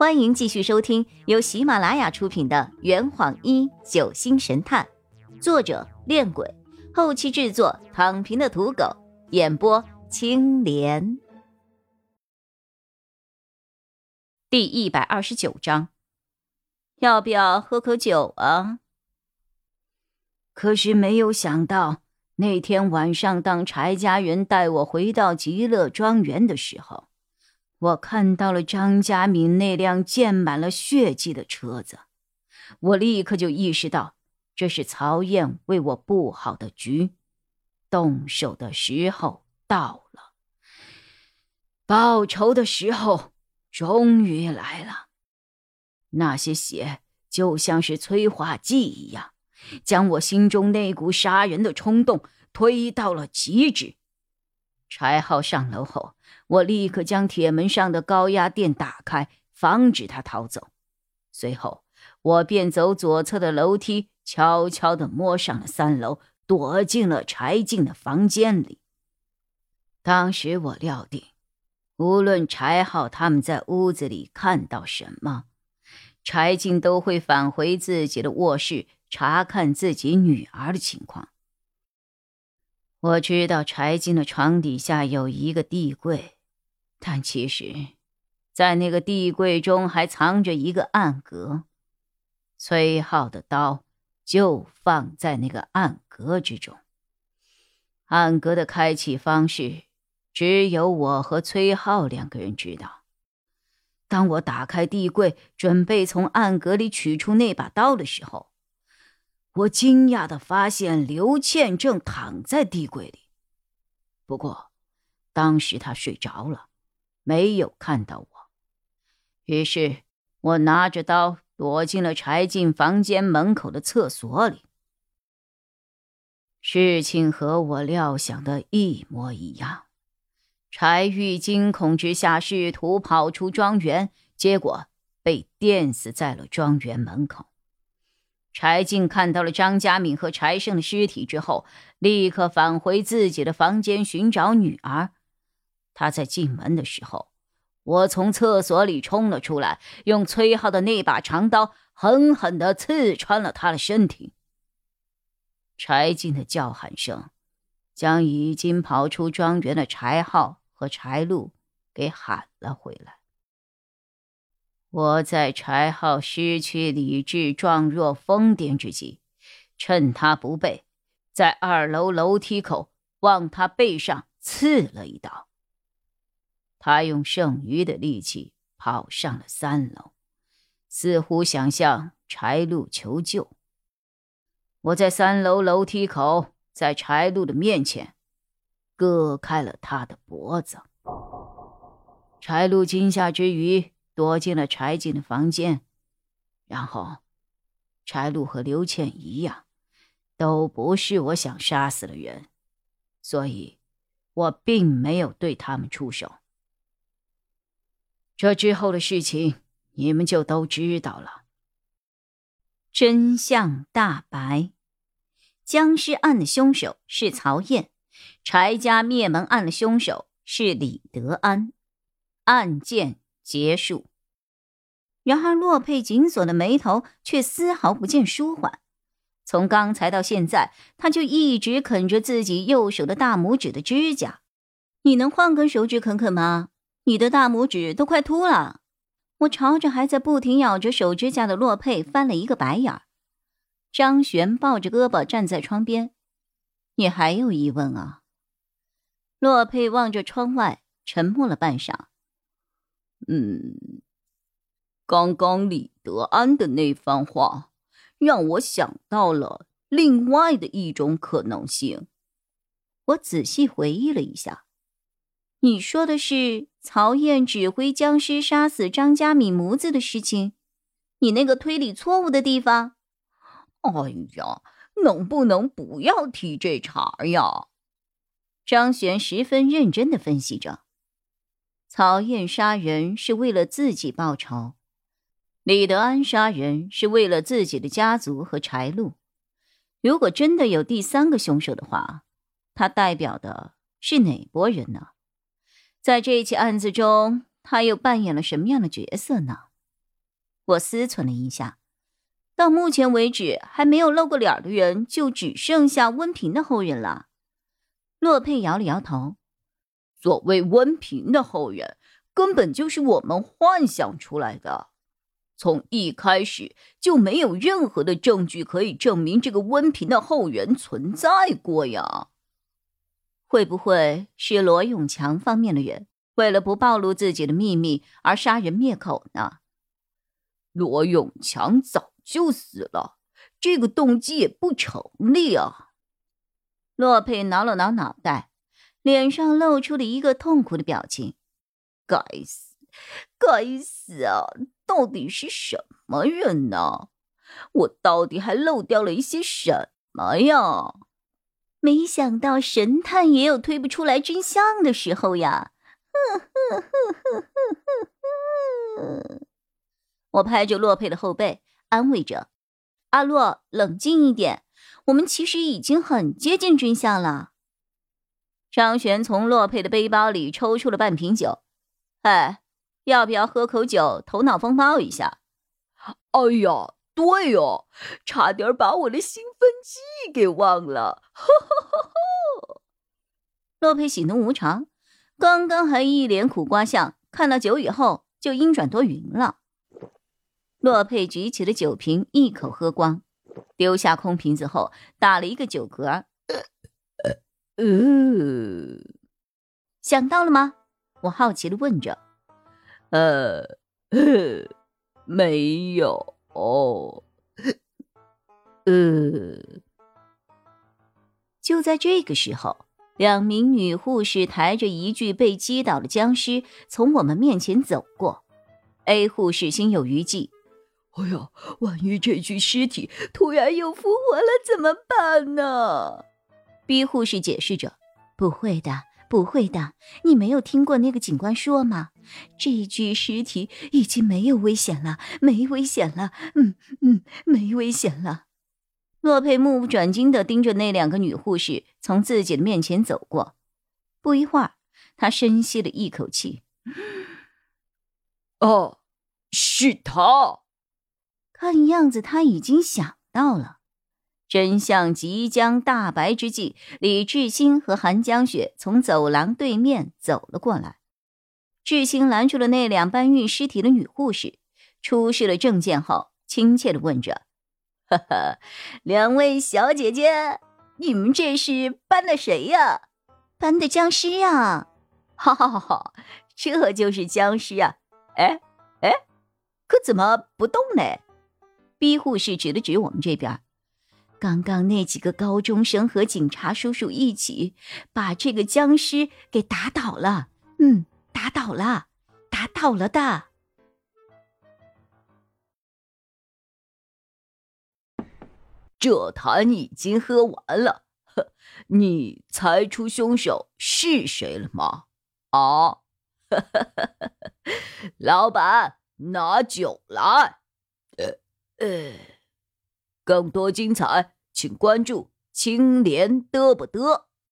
欢迎继续收听由喜马拉雅出品的《圆谎一九星神探》，作者：恋鬼，后期制作：躺平的土狗，演播：青莲。第一百二十九章，要不要喝口酒啊？可是没有想到，那天晚上，当柴家人带我回到极乐庄园的时候。我看到了张家敏那辆溅满了血迹的车子，我立刻就意识到这是曹燕为我布好的局，动手的时候到了，报仇的时候终于来了。那些血就像是催化剂一样，将我心中那股杀人的冲动推到了极致。柴浩上楼后。我立刻将铁门上的高压电打开，防止他逃走。随后，我便走左侧的楼梯，悄悄地摸上了三楼，躲进了柴静的房间里。当时我料定，无论柴浩他们在屋子里看到什么，柴静都会返回自己的卧室查看自己女儿的情况。我知道柴静的床底下有一个地柜。但其实，在那个地柜中还藏着一个暗格，崔浩的刀就放在那个暗格之中。暗格的开启方式，只有我和崔浩两个人知道。当我打开地柜，准备从暗格里取出那把刀的时候，我惊讶的发现刘倩正躺在地柜里。不过，当时她睡着了。没有看到我，于是我拿着刀躲进了柴进房间门口的厕所里。事情和我料想的一模一样，柴玉惊恐之下试图跑出庄园，结果被电死在了庄园门口。柴进看到了张家敏和柴胜的尸体之后，立刻返回自己的房间寻找女儿。他在进门的时候，我从厕所里冲了出来，用崔浩的那把长刀狠狠地刺穿了他的身体。柴进的叫喊声，将已经跑出庄园的柴浩和柴禄给喊了回来。我在柴浩失去理智、状若疯癫之际，趁他不备，在二楼楼梯口往他背上刺了一刀。他用剩余的力气跑上了三楼，似乎想向柴路求救。我在三楼楼梯口，在柴路的面前割开了他的脖子。柴路惊吓之余，躲进了柴进的房间。然后，柴路和刘倩一样，都不是我想杀死的人，所以我并没有对他们出手。这之后的事情，你们就都知道了。真相大白，僵尸案的凶手是曹燕，柴家灭门案的凶手是李德安，案件结束。然而，洛佩紧锁的眉头却丝毫不见舒缓。从刚才到现在，他就一直啃着自己右手的大拇指的指甲。你能换根手指啃啃吗？你的大拇指都快秃了，我朝着还在不停咬着手指甲的洛佩翻了一个白眼儿。张璇抱着胳膊站在窗边，你还有疑问啊？洛佩望着窗外，沉默了半晌。嗯，刚刚李德安的那番话，让我想到了另外的一种可能性。我仔细回忆了一下。你说的是曹燕指挥僵尸杀死张家敏母子的事情？你那个推理错误的地方？哎呀，能不能不要提这茬呀？张璇十分认真的分析着：曹燕杀人是为了自己报仇，李德安杀人是为了自己的家族和柴禄。如果真的有第三个凶手的话，他代表的是哪拨人呢？在这起案子中，他又扮演了什么样的角色呢？我思忖了一下，到目前为止还没有露过脸的人，就只剩下温平的后人了。洛佩摇了摇头：“所谓温平的后人，根本就是我们幻想出来的。从一开始就没有任何的证据可以证明这个温平的后人存在过呀。会不会是罗永强方面的人，为了不暴露自己的秘密而杀人灭口呢？”罗永强早就死了，这个动机也不成立啊！洛佩挠了挠脑袋，脸上露出了一个痛苦的表情。该死，该死啊！到底是什么人呢？我到底还漏掉了一些什么呀？没想到神探也有推不出来真相的时候呀！哼哼哼哼哼哼。我拍着洛佩的后背，安慰着：“阿洛，冷静一点，我们其实已经很接近真相了。”张璇从洛佩的背包里抽出了半瓶酒，“哎，要不要喝口酒，头脑风暴一下？”“哎呀，对哦，差点把我的兴奋剂给忘了。”“哈哈哈哈！”洛佩喜怒无常，刚刚还一脸苦瓜相，看到酒以后就阴转多云了。洛佩举起了酒瓶，一口喝光，丢下空瓶子后，打了一个酒嗝。呃，想到了吗？我好奇的问着。呃，没有。哦呃，就在这个时候，两名女护士抬着一具被击倒的僵尸从我们面前走过。A 护士心有余悸。哎呀，万一这具尸体突然又复活了怎么办呢？B 护士解释着：“不会的，不会的，你没有听过那个警官说吗？这具尸体已经没有危险了，没危险了，嗯嗯，没危险了。”洛佩目不转睛地盯着那两个女护士从自己的面前走过。不一会儿，他深吸了一口气：“ 哦，是他。”看样子他已经想到了真相即将大白之际，李志新和韩江雪从走廊对面走了过来。志新拦住了那两搬运尸体的女护士，出示了证件后，亲切的问着：“哈哈，两位小姐姐，你们这是搬的谁呀？搬的僵尸呀！哈哈哈哈，这就是僵尸啊！哎哎，可怎么不动呢？” B 护士指了指我们这边，刚刚那几个高中生和警察叔叔一起把这个僵尸给打倒了。嗯，打倒了，打倒了的。这坛已经喝完了，你猜出凶手是谁了吗？啊，老板，拿酒来。呃，更多精彩，请关注青莲嘚不嘚。